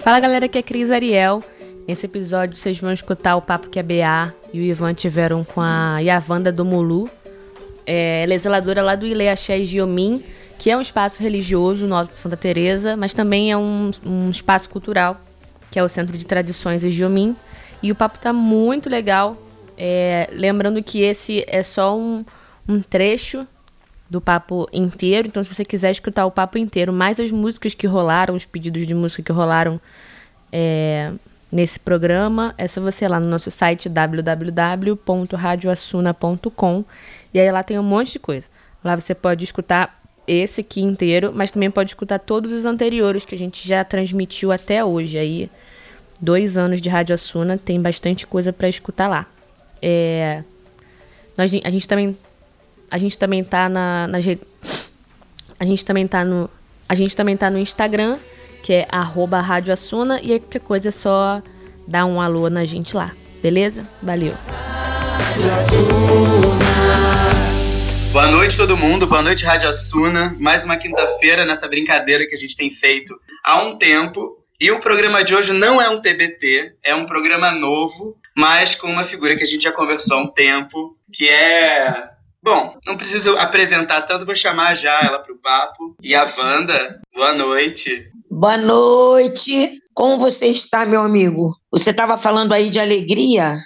Fala galera, aqui é Cris Ariel. Nesse episódio vocês vão escutar o papo que a BA e o Ivan tiveram com a Yavanda do Mulu. É, ela é zeladora lá do Ile Axé Giomim, que é um espaço religioso no Alto de Santa Teresa, mas também é um, um espaço cultural, que é o Centro de Tradições Giomim. E o papo tá muito legal. É, lembrando que esse é só um, um trecho do papo inteiro. Então, se você quiser escutar o papo inteiro, mais as músicas que rolaram, os pedidos de música que rolaram é, nesse programa, é só você ir lá no nosso site www.radioassuna.com e aí lá tem um monte de coisa. Lá você pode escutar esse aqui inteiro, mas também pode escutar todos os anteriores que a gente já transmitiu até hoje. Aí, dois anos de Rádio Assuna, tem bastante coisa para escutar lá. É, nós, a gente também a gente também tá na, na a gente também tá no a gente também tá no Instagram, que é arroba Rádio Assuna, e aí qualquer coisa é só dar um alô na gente lá, beleza? Valeu! Boa noite todo mundo, boa noite Rádio Assuna, mais uma quinta-feira nessa brincadeira que a gente tem feito há um tempo, e o programa de hoje não é um TBT, é um programa novo, mas com uma figura que a gente já conversou há um tempo, que é Bom, não preciso apresentar tanto, vou chamar já ela para o papo. E a Wanda, boa noite. Boa noite. Como você está, meu amigo? Você estava falando aí de alegria,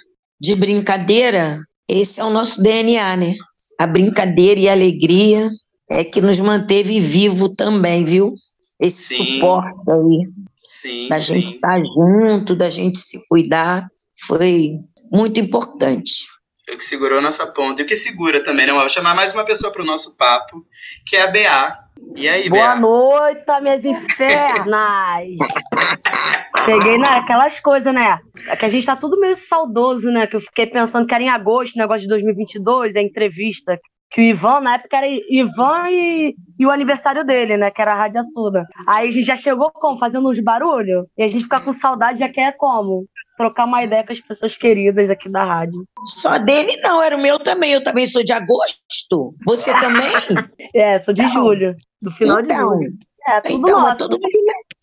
de brincadeira. Esse é o nosso DNA, né? A brincadeira e a alegria é que nos manteve vivo também, viu? Esse sim. suporte aí. Sim, da sim. gente estar junto, da gente se cuidar, foi muito importante. Foi o que segurou nossa ponta. E o que segura também, né? Vou chamar mais uma pessoa para o nosso papo, que é a BA. E aí, Boa BA? noite, minhas infernas! Cheguei naquelas coisas, né? É que a gente tá tudo meio saudoso, né? Que eu fiquei pensando que era em agosto, negócio de 2022, a entrevista. Que o Ivan, na época, era Ivan e, e o aniversário dele, né? Que era a Rádio Assuda. Aí a gente já chegou como? Fazendo uns barulhos. E a gente fica com saudade, já quer como? trocar uma ideia com as pessoas queridas aqui da rádio. Só dele não, era o meu também. Eu também sou de agosto. Você também? é, sou de então, julho, do final então, de julho. É, tudo então, É, tudo...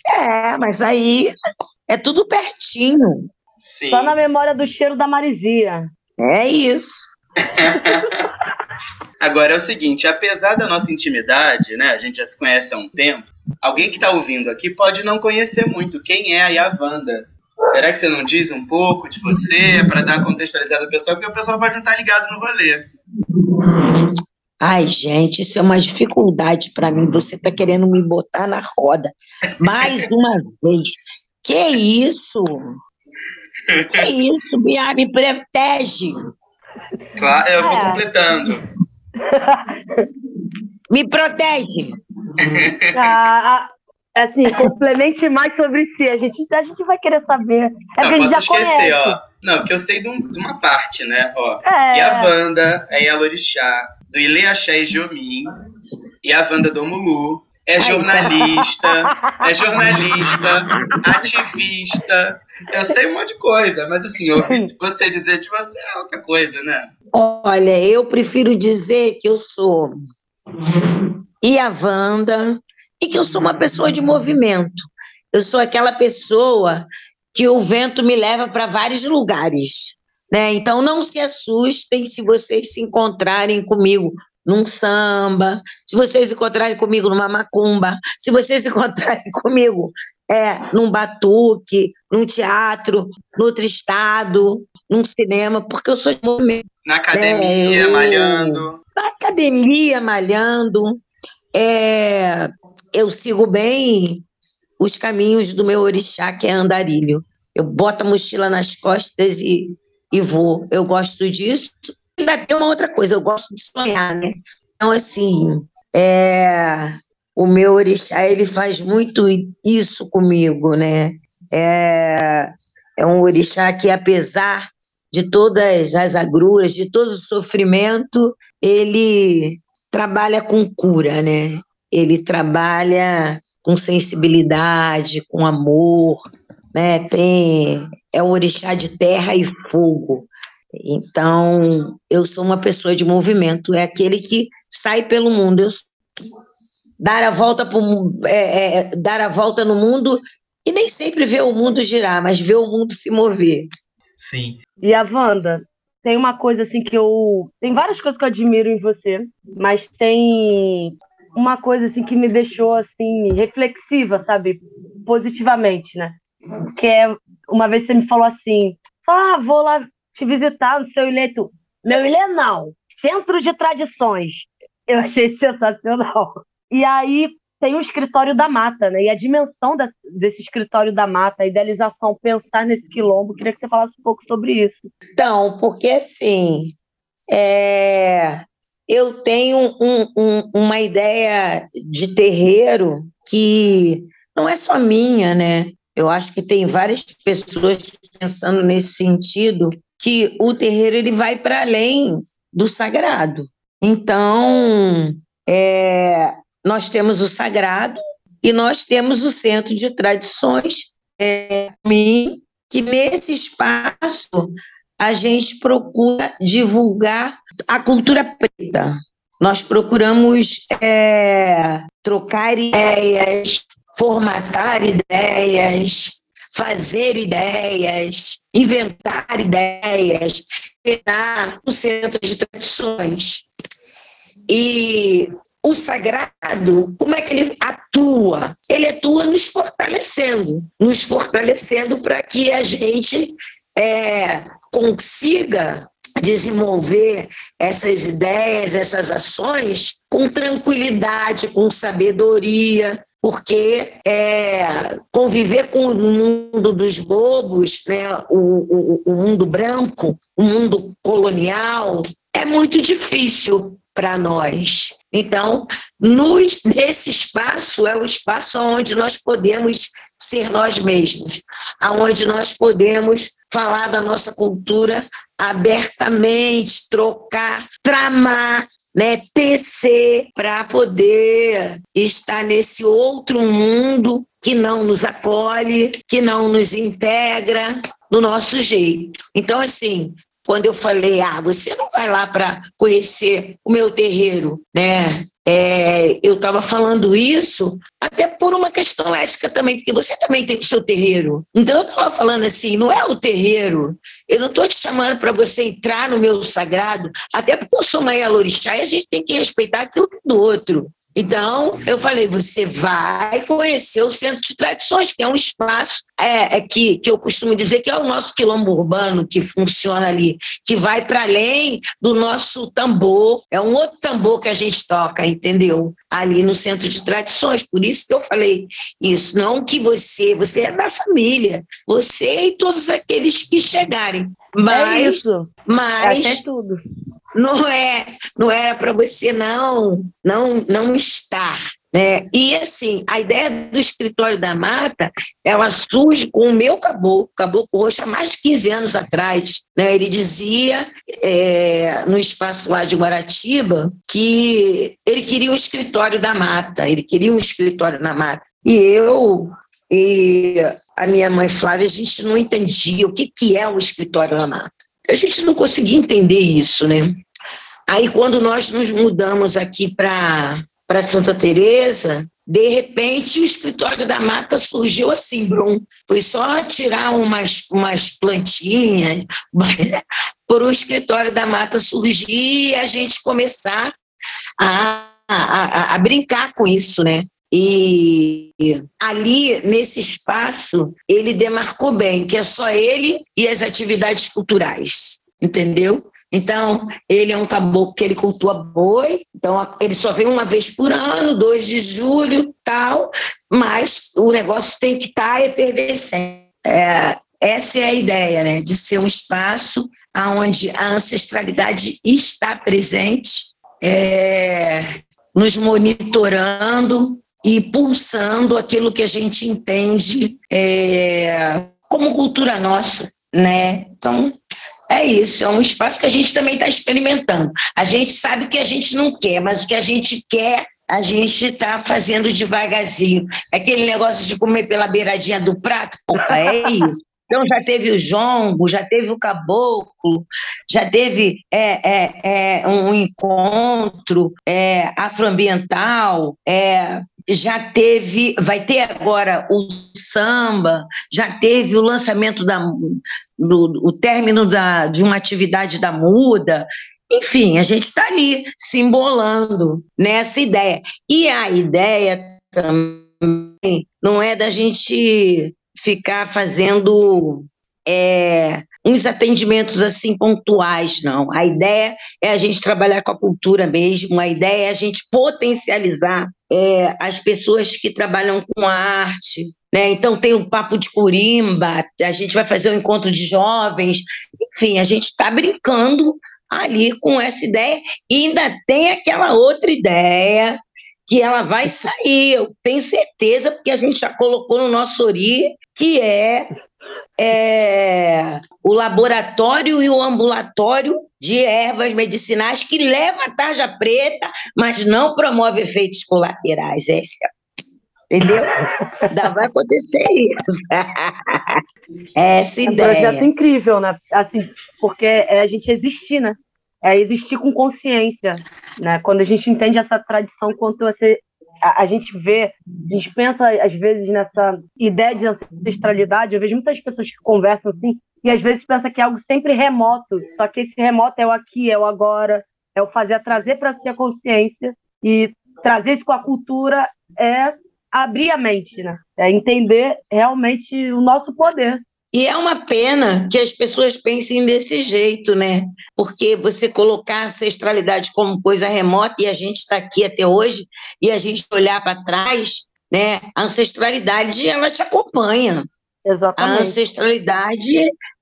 é, mas aí é tudo pertinho. Sim. Só na memória do cheiro da Marizia. É isso. Agora é o seguinte, apesar da nossa intimidade, né, a gente já se conhece há um tempo, alguém que está ouvindo aqui pode não conhecer muito quem é a Yavanda. Será que você não diz um pouco de você para dar uma contextualizada no pessoal? Porque o pessoal pode não estar tá ligado no rolê. Ai, gente, isso é uma dificuldade para mim. Você está querendo me botar na roda mais uma vez. Que isso? Que isso, Bia? Me protege. Claro, eu vou é. completando. Me protege. Ah, assim, complemente mais sobre si. A gente, a gente vai querer saber. É não, posso esquecer, conhece. ó. Não, porque eu sei de, um, de, uma parte, né? Ó, é. E a Wanda, é a Lorixá, do Ile Axé e Jomim, e a Wanda do Mulu. É jornalista, é jornalista, ativista. Eu sei um monte de coisa, mas assim, ouvir você dizer de você é outra coisa, né? Olha, eu prefiro dizer que eu sou e a Wanda, e que eu sou uma pessoa de movimento. Eu sou aquela pessoa que o vento me leva para vários lugares. Né? Então não se assustem se vocês se encontrarem comigo num samba, se vocês encontrarem comigo numa macumba, se vocês encontrarem comigo é, num batuque, num teatro, no outro estado, num cinema, porque eu sou de movimento. Na academia, é, malhando. Na academia, malhando. É, eu sigo bem os caminhos do meu orixá, que é andarilho. Eu boto a mochila nas costas e, e vou. Eu gosto disso. Ainda tem uma outra coisa, eu gosto de sonhar, né? Então, assim, é, o meu orixá, ele faz muito isso comigo, né? É, é um orixá que, apesar de todas as agruras, de todo o sofrimento, ele trabalha com cura, né? ele trabalha com sensibilidade, com amor, né? Tem é um orixá de terra e fogo. Então, eu sou uma pessoa de movimento, é aquele que sai pelo mundo. Eu dar a volta pro, é, é, dar a volta no mundo e nem sempre ver o mundo girar, mas ver o mundo se mover. Sim. E a Wanda, tem uma coisa assim que eu. Tem várias coisas que eu admiro em você, mas tem uma coisa assim que me deixou assim reflexiva, sabe? Positivamente, né? Que é uma vez você me falou assim: ah, vou lá te visitar no seu ilê. Meu ilê não, Centro de Tradições. Eu achei sensacional. E aí tem o escritório da mata, né? E a dimensão da, desse escritório da mata, a idealização, pensar nesse quilombo. Queria que você falasse um pouco sobre isso. Então, porque assim, é, eu tenho um, um, uma ideia de terreiro que não é só minha, né? Eu acho que tem várias pessoas pensando nesse sentido que o terreiro ele vai para além do sagrado. Então, é, nós temos o sagrado e nós temos o centro de tradições, é, que nesse espaço a gente procura divulgar a cultura preta. Nós procuramos é, trocar ideias, formatar ideias, fazer ideias, inventar ideias, criar o centro de tradições. E o sagrado, como é que ele atua? Ele atua nos fortalecendo, nos fortalecendo para que a gente é, consiga desenvolver essas ideias, essas ações com tranquilidade, com sabedoria, porque é, conviver com o mundo dos bobos, né, o, o, o mundo branco, o mundo colonial, é muito difícil para nós. Então, nos, nesse espaço é o espaço onde nós podemos ser nós mesmos, aonde nós podemos falar da nossa cultura abertamente, trocar, tramar, né, tecer para poder estar nesse outro mundo que não nos acolhe, que não nos integra do nosso jeito. Então, assim, quando eu falei, ah, você não vai lá para conhecer o meu terreiro, né? É, eu estava falando isso até por uma questão ética também, porque você também tem o seu terreiro. Então eu estava falando assim, não é o terreiro. Eu não estou te chamando para você entrar no meu sagrado, até porque eu sou mãe Alorixá e a gente tem que respeitar aquilo do outro. Então, eu falei, você vai conhecer o Centro de Tradições, que é um espaço é, é que, que eu costumo dizer que é o nosso quilombo urbano que funciona ali, que vai para além do nosso tambor, é um outro tambor que a gente toca, entendeu? Ali no Centro de Tradições, por isso que eu falei isso, não que você, você é da família, você e todos aqueles que chegarem. Mas, é isso. Mas, é até tudo não é, não era para você não, não, não estar, né? E assim, a ideia do escritório da mata, ela surge com o meu caboclo, caboclo roxo, há mais de 15 anos atrás. Né? Ele dizia é, no espaço lá de Guaratiba que ele queria o escritório da mata, ele queria um escritório na mata. E eu e a minha mãe Flávia, a gente não entendia o que, que é o escritório da mata. A gente não conseguia entender isso, né? Aí, quando nós nos mudamos aqui para Santa Teresa, de repente o escritório da mata surgiu assim, Brum. Foi só tirar umas, umas plantinhas por o escritório da mata surgir e a gente começar a, a, a brincar com isso, né? E ali, nesse espaço, ele demarcou bem que é só ele e as atividades culturais, entendeu? Então, ele é um caboclo que ele cultua boi, então ele só vem uma vez por ano, 2 de julho, tal, mas o negócio tem que estar tá efervescente. É, essa é a ideia, né, de ser um espaço onde a ancestralidade está presente, é, nos monitorando, e pulsando aquilo que a gente entende é, como cultura nossa, né? Então, é isso, é um espaço que a gente também está experimentando. A gente sabe que a gente não quer, mas o que a gente quer, a gente está fazendo devagarzinho. É aquele negócio de comer pela beiradinha do prato, puta, é isso. Então já teve o jongo, já teve o caboclo, já teve é, é, é, um encontro é, afroambiental, é, já teve, vai ter agora o samba, já teve o lançamento da, do, o término da, de uma atividade da muda. Enfim, a gente está ali simbolando nessa ideia. E a ideia também não é da gente ficar fazendo é, uns atendimentos assim pontuais, não. A ideia é a gente trabalhar com a cultura mesmo, a ideia é a gente potencializar é, as pessoas que trabalham com arte. Né? Então tem o Papo de Curimba, a gente vai fazer um encontro de jovens, enfim, a gente está brincando ali com essa ideia e ainda tem aquela outra ideia que ela vai sair, eu tenho certeza, porque a gente já colocou no nosso ORI, que é é, o laboratório e o ambulatório de ervas medicinais que leva a tarja preta, mas não promove efeitos colaterais. Esse é, entendeu? Ainda vai acontecer isso. Essa ideia. É um projeto incrível, né? Assim, porque é a gente existir, né? É existir com consciência, né? Quando a gente entende essa tradição, quanto você a, a, gente vê, a gente pensa às vezes nessa ideia de ancestralidade, eu vejo muitas pessoas que conversam assim, e às vezes pensa que é algo sempre remoto, só que esse remoto é o aqui, é o agora, é o fazer, trazer para si a consciência, e trazer isso com a cultura é abrir a mente, né? É entender realmente o nosso poder. E é uma pena que as pessoas pensem desse jeito, né? Porque você colocar a ancestralidade como coisa remota e a gente está aqui até hoje e a gente olhar para trás, né? A ancestralidade ela te acompanha. Exatamente. A ancestralidade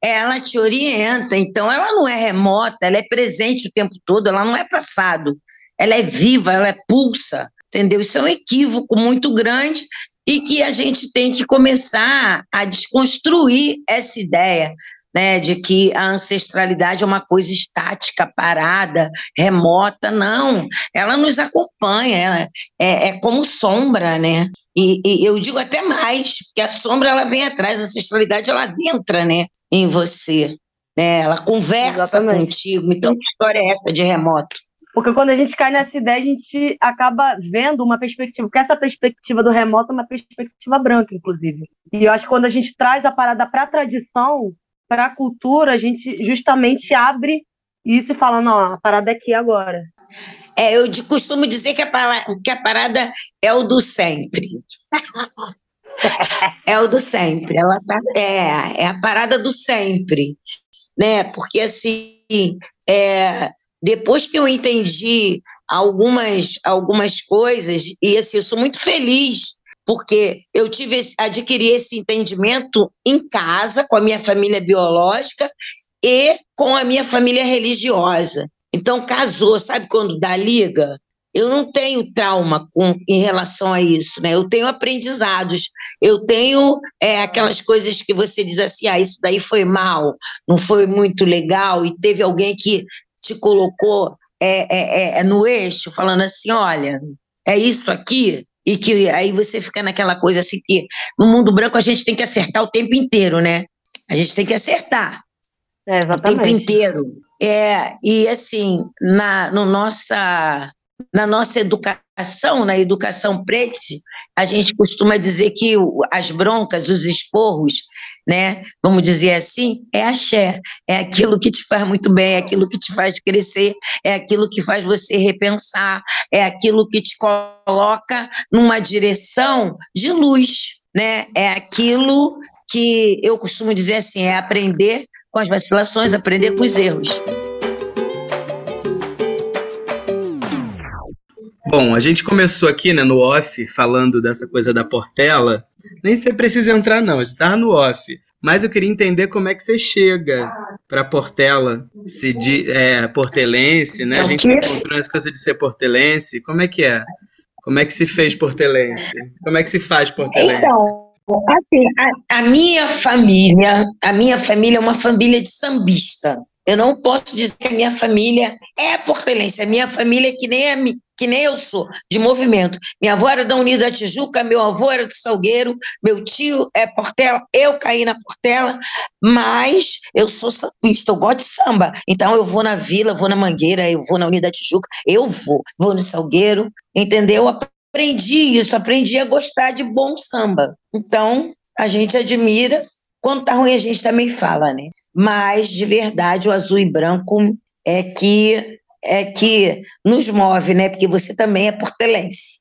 ela te orienta, então ela não é remota, ela é presente o tempo todo, ela não é passado, ela é viva, ela é pulsa, entendeu? Isso é um equívoco muito grande e que a gente tem que começar a desconstruir essa ideia. Né, de que a ancestralidade é uma coisa estática, parada, remota, não, ela nos acompanha, ela é, é como sombra, né? E, e, eu digo até mais, que a sombra ela vem atrás, a ancestralidade ela adentra, né, em você, né? Ela conversa Exatamente. contigo. Então, que história é essa de remoto? Porque quando a gente cai nessa ideia, a gente acaba vendo uma perspectiva, porque essa perspectiva do remoto é uma perspectiva branca, inclusive. E eu acho que quando a gente traz a parada para a tradição, para a cultura, a gente justamente abre isso e fala, não, a parada é aqui agora. É, eu costumo dizer que a, parada, que a parada é o do sempre. é o do sempre. Ela tá, é, é a parada do sempre. Né? Porque assim, é, depois que eu entendi algumas, algumas coisas, e assim, eu sou muito feliz, porque eu tive adquiri esse entendimento em casa, com a minha família biológica e com a minha família religiosa. Então, casou, sabe quando dá liga? Eu não tenho trauma com, em relação a isso, né? Eu tenho aprendizados, eu tenho é, aquelas coisas que você diz assim, ah, isso daí foi mal, não foi muito legal, e teve alguém que te colocou é, é, é, é, no eixo, falando assim: olha, é isso aqui, e que aí você fica naquela coisa assim que no mundo branco a gente tem que acertar o tempo inteiro, né? A gente tem que acertar é, o tempo inteiro. É, e assim, na, no nossa, na nossa educação, na educação prete, a gente costuma dizer que as broncas, os esporros, né? Vamos dizer assim, é axé, é aquilo que te faz muito bem, é aquilo que te faz crescer, é aquilo que faz você repensar, é aquilo que te coloca numa direção de luz, né? É aquilo que eu costumo dizer assim, é aprender com as vacilações, aprender com os erros. Bom, a gente começou aqui né, no off falando dessa coisa da Portela, nem você precisa entrar, não, tava no off. Mas eu queria entender como é que você chega para Portela, se de, é, portelense, né? A gente se encontrou nessa coisa de ser portelense. Como é que é? Como é que se fez portelense? Como é que se faz portelense? Então, assim, a, a minha família, a minha família é uma família de sambista. Eu não posso dizer que a minha família é portelense. A minha família é que nem, a, que nem eu sou, de movimento. Minha avó era da Unida Tijuca, meu avô era do Salgueiro, meu tio é Portela, eu caí na Portela, mas eu sou sambista, eu gosto de samba. Então eu vou na Vila, vou na Mangueira, eu vou na Unida Tijuca, eu vou. Vou no Salgueiro, entendeu? Aprendi isso, aprendi a gostar de bom samba. Então, a gente admira quando tá ruim, a gente também fala, né? Mas, de verdade, o azul e branco é que é que nos move, né? Porque você também é portelense.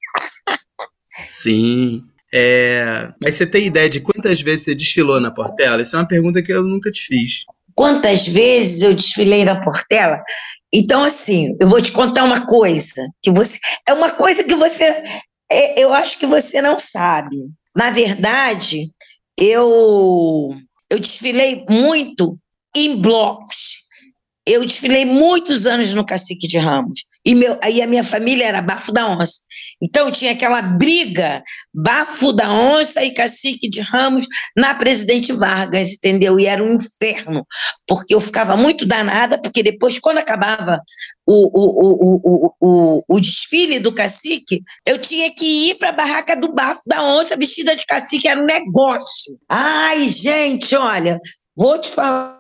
Sim. É... Mas você tem ideia de quantas vezes você desfilou na Portela? Essa é uma pergunta que eu nunca te fiz. Quantas vezes eu desfilei na Portela? Então, assim, eu vou te contar uma coisa que você. É uma coisa que você. É, eu acho que você não sabe. Na verdade, eu, eu desfilei muito em blocos. Eu desfilei muitos anos no Cacique de Ramos. E meu, aí a minha família era Bafo da Onça. Então tinha aquela briga, Bafo da Onça e Cacique de Ramos na Presidente Vargas, entendeu? E era um inferno, porque eu ficava muito danada, porque depois, quando acabava o, o, o, o, o, desfile do cacique, eu tinha que ir para a barraca do Bafo da Onça vestida de cacique, era um negócio. Ai, gente, olha, vou te falar.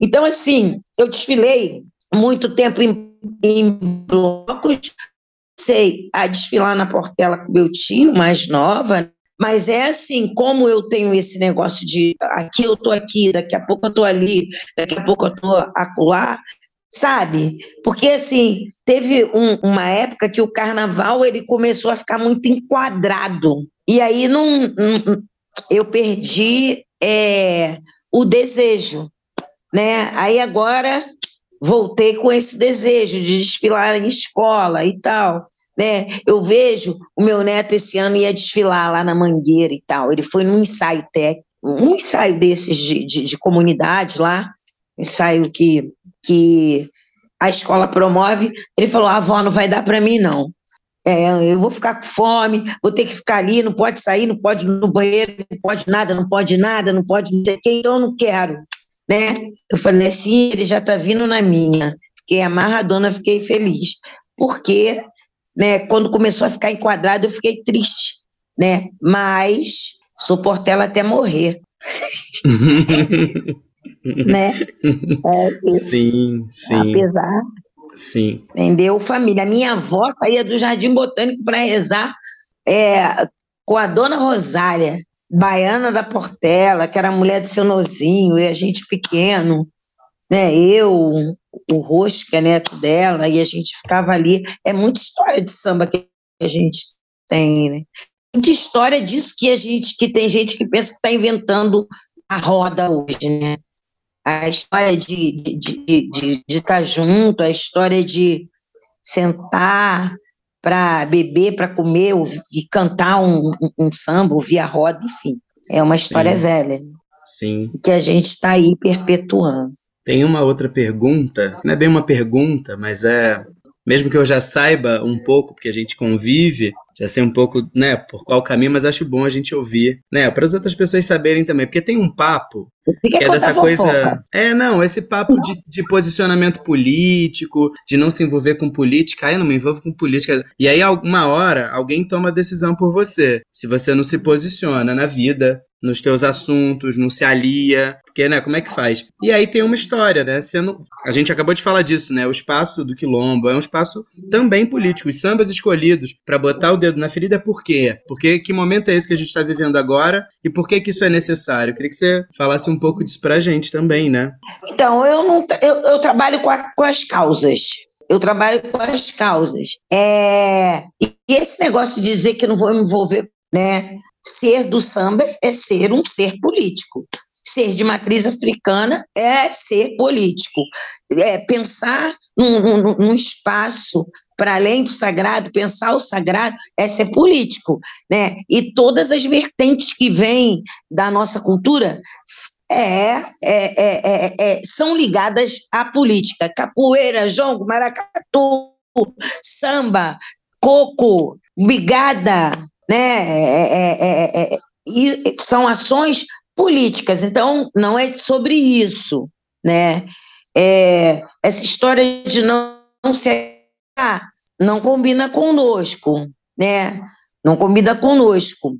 Então, assim, eu desfilei muito tempo em, em blocos, sei a desfilar na Portela com meu tio, mais nova, mas é assim, como eu tenho esse negócio de aqui eu tô aqui, daqui a pouco eu tô ali, daqui a pouco eu tô acolá, sabe? Porque assim, teve um, uma época que o carnaval ele começou a ficar muito enquadrado. E aí não, não eu perdi é, o desejo, né? Aí agora voltei com esse desejo de desfilar em escola e tal. Né? Eu vejo o meu neto esse ano ia desfilar lá na Mangueira e tal. Ele foi num ensaio técnico, um ensaio desses de, de, de comunidade lá, ensaio que, que a escola promove. Ele falou: a avó não vai dar para mim, não. É, eu vou ficar com fome, vou ter que ficar ali, não pode sair, não pode ir no banheiro, não pode nada, não pode nada, não pode não sei quem, então eu não quero né? Eu falei assim, ele já está vindo na minha. Fiquei amarradona, fiquei feliz. Porque, né, quando começou a ficar enquadrado, eu fiquei triste, né? Mas sou Portela até morrer. né? É sim, sim. Apesar. Sim. Entendeu? Família. A minha avó saía do Jardim Botânico para rezar é, com a dona Rosária. Baiana da Portela, que era a mulher do seu nozinho, e a gente pequeno, né? Eu, o Rosto, que é neto dela, e a gente ficava ali. É muita história de samba que a gente tem, né? Muita história disso que a gente, que tem gente que pensa que está inventando a roda hoje, né? A história de estar de, de, de, de tá junto, a história de sentar, para beber, para comer e cantar um, um, um, samba, ouvir a roda, enfim. É uma história Sim. velha. Sim. Que a gente está aí perpetuando. Tem uma outra pergunta, não é bem uma pergunta, mas é mesmo que eu já saiba um pouco, porque a gente convive, já sei um pouco, né, por qual caminho, mas acho bom a gente ouvir, né, para as outras pessoas saberem também, porque tem um papo que é dessa coisa. É, não, esse papo de, de, posicionamento político, de não se envolver com política, aí eu não me envolvo com política. E aí, alguma hora, alguém toma a decisão por você. Se você não se posiciona na vida, nos teus assuntos, não se alia, porque, né, como é que faz? E aí tem uma história, né, sendo, a gente acabou de falar disso, né, o espaço do Quilombo é um espaço também político, os sambas escolhidos para botar o dedo na ferida, por quê? Porque que momento é esse que a gente está vivendo agora e por que que isso é necessário? Eu queria que você falasse um pouco disso pra gente também, né? Então, eu não, eu, eu trabalho com, a, com as causas, eu trabalho com as causas. É, e esse negócio de dizer que não vou me envolver né? Ser do samba é ser um ser político. Ser de matriz africana é ser político. É pensar num, num, num espaço para além do sagrado, pensar o sagrado é ser político, né? E todas as vertentes que vêm da nossa cultura é, é, é, é, são ligadas à política. Capoeira, jongo, maracatu, samba, coco, bigada, né? É, é, é, e são ações políticas, então não é sobre isso, né? é, essa história de não, se não combina conosco, né? Não combina conosco.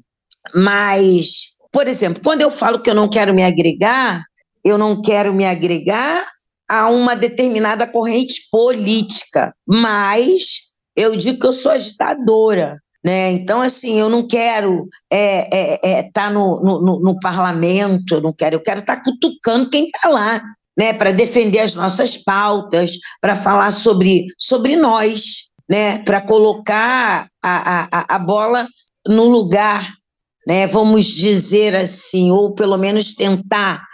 Mas, por exemplo, quando eu falo que eu não quero me agregar, eu não quero me agregar a uma determinada corrente política, mas eu digo que eu sou agitadora. Né? Então, assim, eu não quero estar é, é, é, tá no, no, no, parlamento, eu não quero, eu quero estar tá cutucando quem está lá, né? para defender as nossas pautas, para falar sobre, sobre nós, né? para colocar a, a, a bola no lugar, né? vamos dizer assim, ou pelo menos tentar.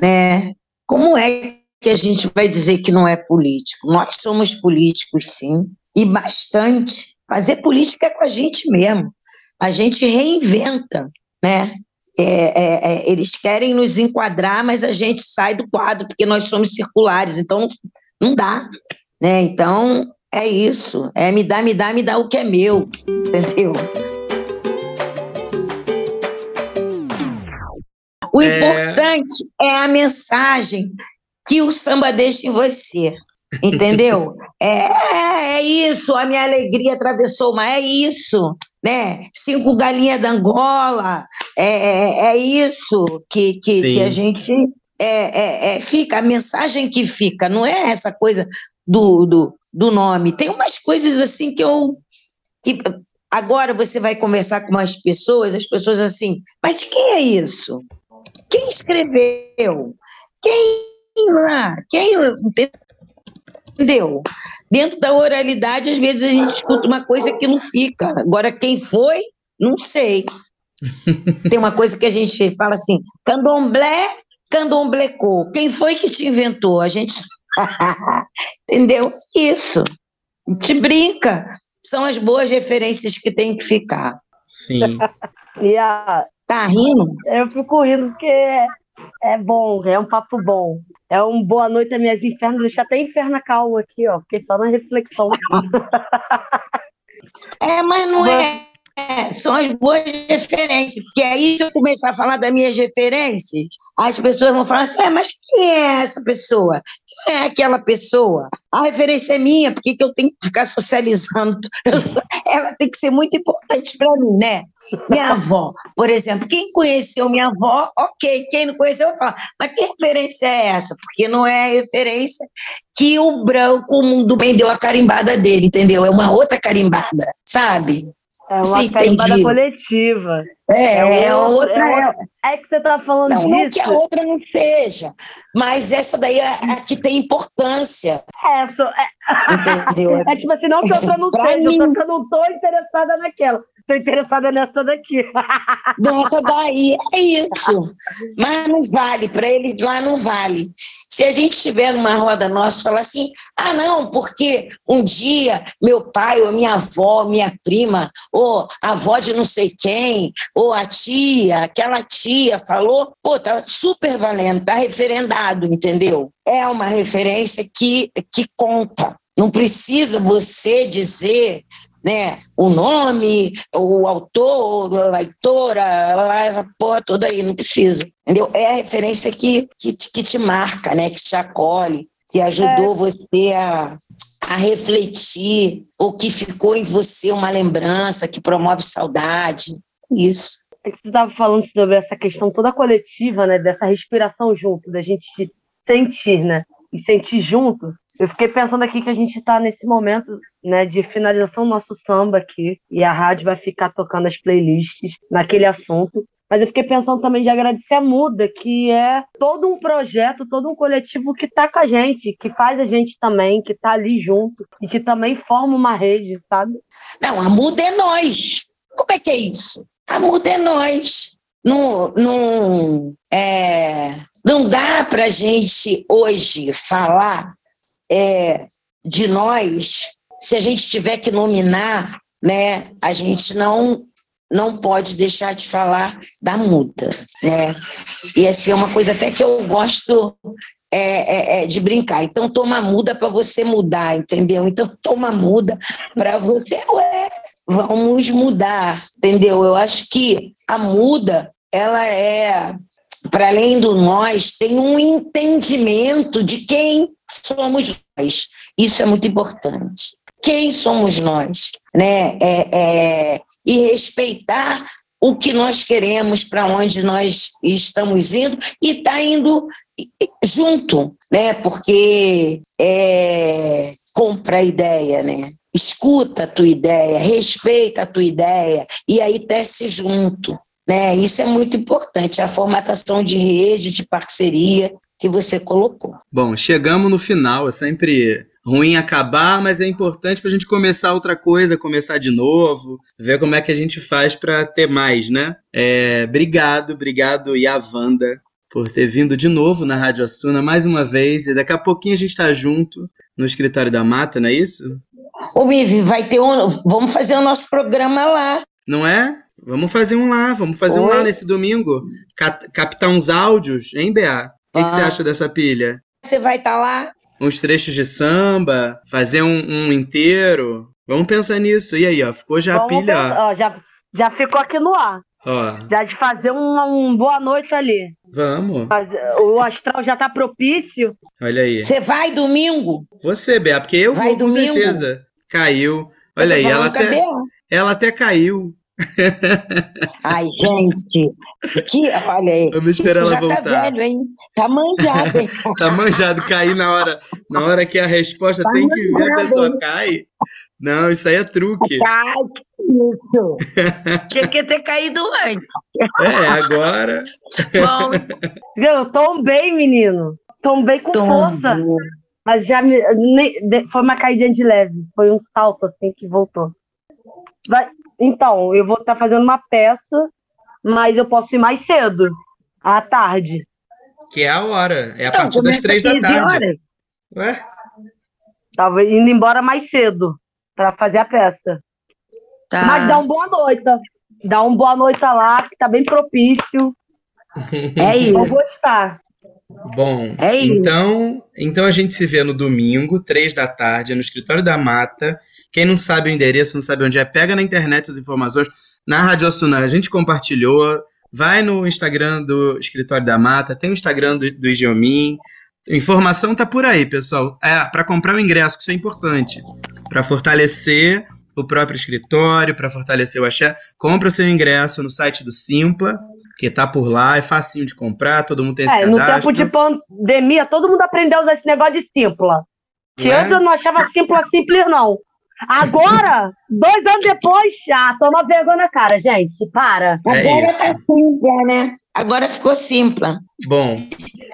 Né? Como é que a gente vai dizer que não é político? Nós somos políticos, sim, e bastante Fazer política é com a gente mesmo. A gente reinventa, né? É, é, é, eles querem nos enquadrar, mas a gente sai do quadro porque nós somos circulares, então não dá, né? Então é isso, é me dá, me dá, me dá o que é meu, entendeu? O é... importante é a mensagem que o samba deixa em você. Entendeu? É, é isso, a minha alegria atravessou o mar, é isso, né? Cinco galinhas da Angola, é, é, é isso que, que, que, a gente é, é, é, fica, a mensagem que fica, não é essa coisa do, do, do nome. Tem umas coisas assim que eu. Que, agora você vai conversar com umas pessoas, as pessoas assim, mas quem é isso? Quem escreveu? Quem lá? Quem entendeu? Dentro da oralidade, às vezes a gente escuta uma coisa que não fica. Agora, quem foi, não sei. Tem uma coisa que a gente fala assim: candomblé, candomblecou. Quem foi que te inventou? A gente. entendeu? Isso. A gente brinca. São as boas referências que tem que ficar. Sim. e a... Tá rindo? Eu fico rindo porque é bom, é um papo bom. É um boa noite a minhas infernos. Deixa até inferno calmo aqui, ó. Fiquei só na reflexão. é, mas não é. É, são as boas referências, porque aí se eu começar a falar das minhas referências, as pessoas vão falar assim, é, mas quem é essa pessoa? Quem é aquela pessoa? A referência é minha, por que, eu tenho que ficar socializando? Sou, ela tem que ser muito importante para mim, né? Minha avó, por exemplo, quem conheceu minha avó, ok, quem não conheceu, eu falo, mas que referência é essa? Porque não é a referência que o branco, o mundo bem deu a carimbada dele, entendeu? É uma outra carimbada, sabe? É uma Sim, coletiva. É, é, é outra. É, é, que você está falando não, disso. Não que a outra não seja, mas essa daí é a que tem importância. É, so, é... Entendeu? É tipo assim, não que a outra não seja, mim... eu não estou interessada naquela. Estou interessada nessa daqui. Nessa daí, é isso. Mas não vale, para eles lá não vale. Se a gente estiver numa roda nossa e falar assim, ah, não, porque um dia meu pai, ou minha avó, minha prima, ou a avó de não sei quem, ou a tia, aquela tia falou, pô, tá super valendo, tá referendado, entendeu? É uma referência que, que conta. Não precisa você dizer né? O nome, o autor, a leitora, a porra toda aí, não precisa. Entendeu? É a referência que, que, que te marca, né? Que te acolhe, que ajudou é. você a, a refletir, ou que ficou em você uma lembrança que promove saudade. Isso. Você estava falando sobre essa questão toda coletiva, né? Dessa respiração junto, da gente sentir, né? E sentir junto. Eu fiquei pensando aqui que a gente está nesse momento né, de finalização do nosso samba aqui, e a rádio vai ficar tocando as playlists naquele assunto. Mas eu fiquei pensando também de agradecer a Muda, que é todo um projeto, todo um coletivo que está com a gente, que faz a gente também, que está ali junto e que também forma uma rede, sabe? Não, a Muda é nós. Como é que é isso? A Muda é nós. Não, não, é, não dá para a gente hoje falar é, de nós, se a gente tiver que nominar, né, a gente não não pode deixar de falar da muda, né? E assim, é uma coisa até que eu gosto é, é, é de brincar. Então, toma muda para você mudar, entendeu? Então, toma muda para você. Ué, vamos mudar, entendeu? Eu acho que a muda, ela é para além do nós, tem um entendimento de quem somos nós. Isso é muito importante. Quem somos nós? Né? É, é, e respeitar o que nós queremos, para onde nós estamos indo, e está indo junto, né? Porque é, compra a ideia, né? Escuta a tua ideia, respeita a tua ideia, e aí tece junto. Né? Isso é muito importante, a formatação de rede, de parceria que você colocou. Bom, chegamos no final, é sempre ruim acabar, mas é importante para a gente começar outra coisa, começar de novo, ver como é que a gente faz para ter mais, né? É, obrigado, obrigado Yavanda por ter vindo de novo na Rádio Assuna mais uma vez, e daqui a pouquinho a gente está junto no escritório da Mata, não é isso? Ô, Mivi, vai ter um. Vamos fazer o nosso programa lá. Não é? Vamos fazer um lá, vamos fazer Oi? um lá nesse domingo. Cap captar uns áudios, hein, Bea? O que, ah. que, você acha dessa pilha? Você vai estar tá lá? uns trechos de samba, fazer um, um, inteiro. Vamos pensar nisso. E aí, ó, ficou já Vamos a pilha, pensar, ó. Já, já ficou aqui no ar. Ó. Já de fazer um, um boa noite ali. Vamos. o astral já tá propício. Olha aí. Você vai domingo? Você, Bea, porque eu vai vou com domingo? certeza. Caiu. Olha aí, ela até, ela até caiu. Ai, gente, que, olha aí. Vamos esperar ela tá voltar. Tá velho, hein? Tá manjado, hein? tá manjado, cair na hora, na hora que a resposta tá tem que ver, a pessoa hein? cai. Não, isso aí é truque. Ai, isso. Tinha que ter caído antes. É, agora. Bom. Eu tombei, menino. Tombei com força. Mas já me, foi uma caída de leve. Foi um salto assim que voltou. Vai, então, eu vou estar tá fazendo uma peça, mas eu posso ir mais cedo, à tarde. Que é a hora. É a então, partir das três da tarde. Horas. Ué? Tava indo embora mais cedo para fazer a peça. Tá. Mas dá uma boa noite. Dá uma boa noite lá, que tá bem propício. É isso. Vou gostar. Bom, é então, então a gente se vê no domingo, três da tarde, no escritório da Mata. Quem não sabe o endereço, não sabe onde é, pega na internet as informações. Na Rádio Assuna a gente compartilhou. Vai no Instagram do Escritório da Mata, tem o Instagram do, do Igiomin. Informação tá por aí, pessoal. É, para comprar o ingresso, que isso é importante. Para fortalecer o próprio escritório, para fortalecer o axé, compra seu ingresso no site do Simpla, que tá por lá, é facinho de comprar, todo mundo tem esse é, cadastro. No tempo de pandemia, todo mundo aprendeu a usar esse negócio de Simpla. Que é? antes eu não achava Simpla simples, não. Agora, dois anos depois, já toma vergonha na cara, gente. Para. É agora isso. tá simples, né? Agora ficou simples. Bom.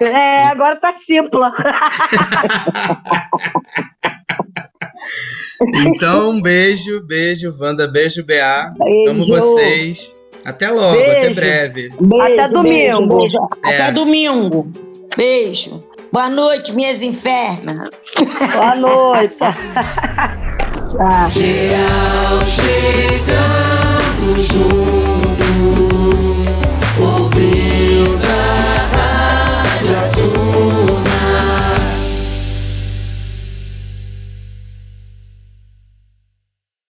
É, agora tá simples. então, um beijo, beijo, Wanda, beijo, BA. Beijo. Amo vocês. Até logo, beijo. até breve. Beijo, até domingo. Beijo, é. Até domingo. Beijo. Boa noite, minhas infernas. Boa noite. Geral chegando junto.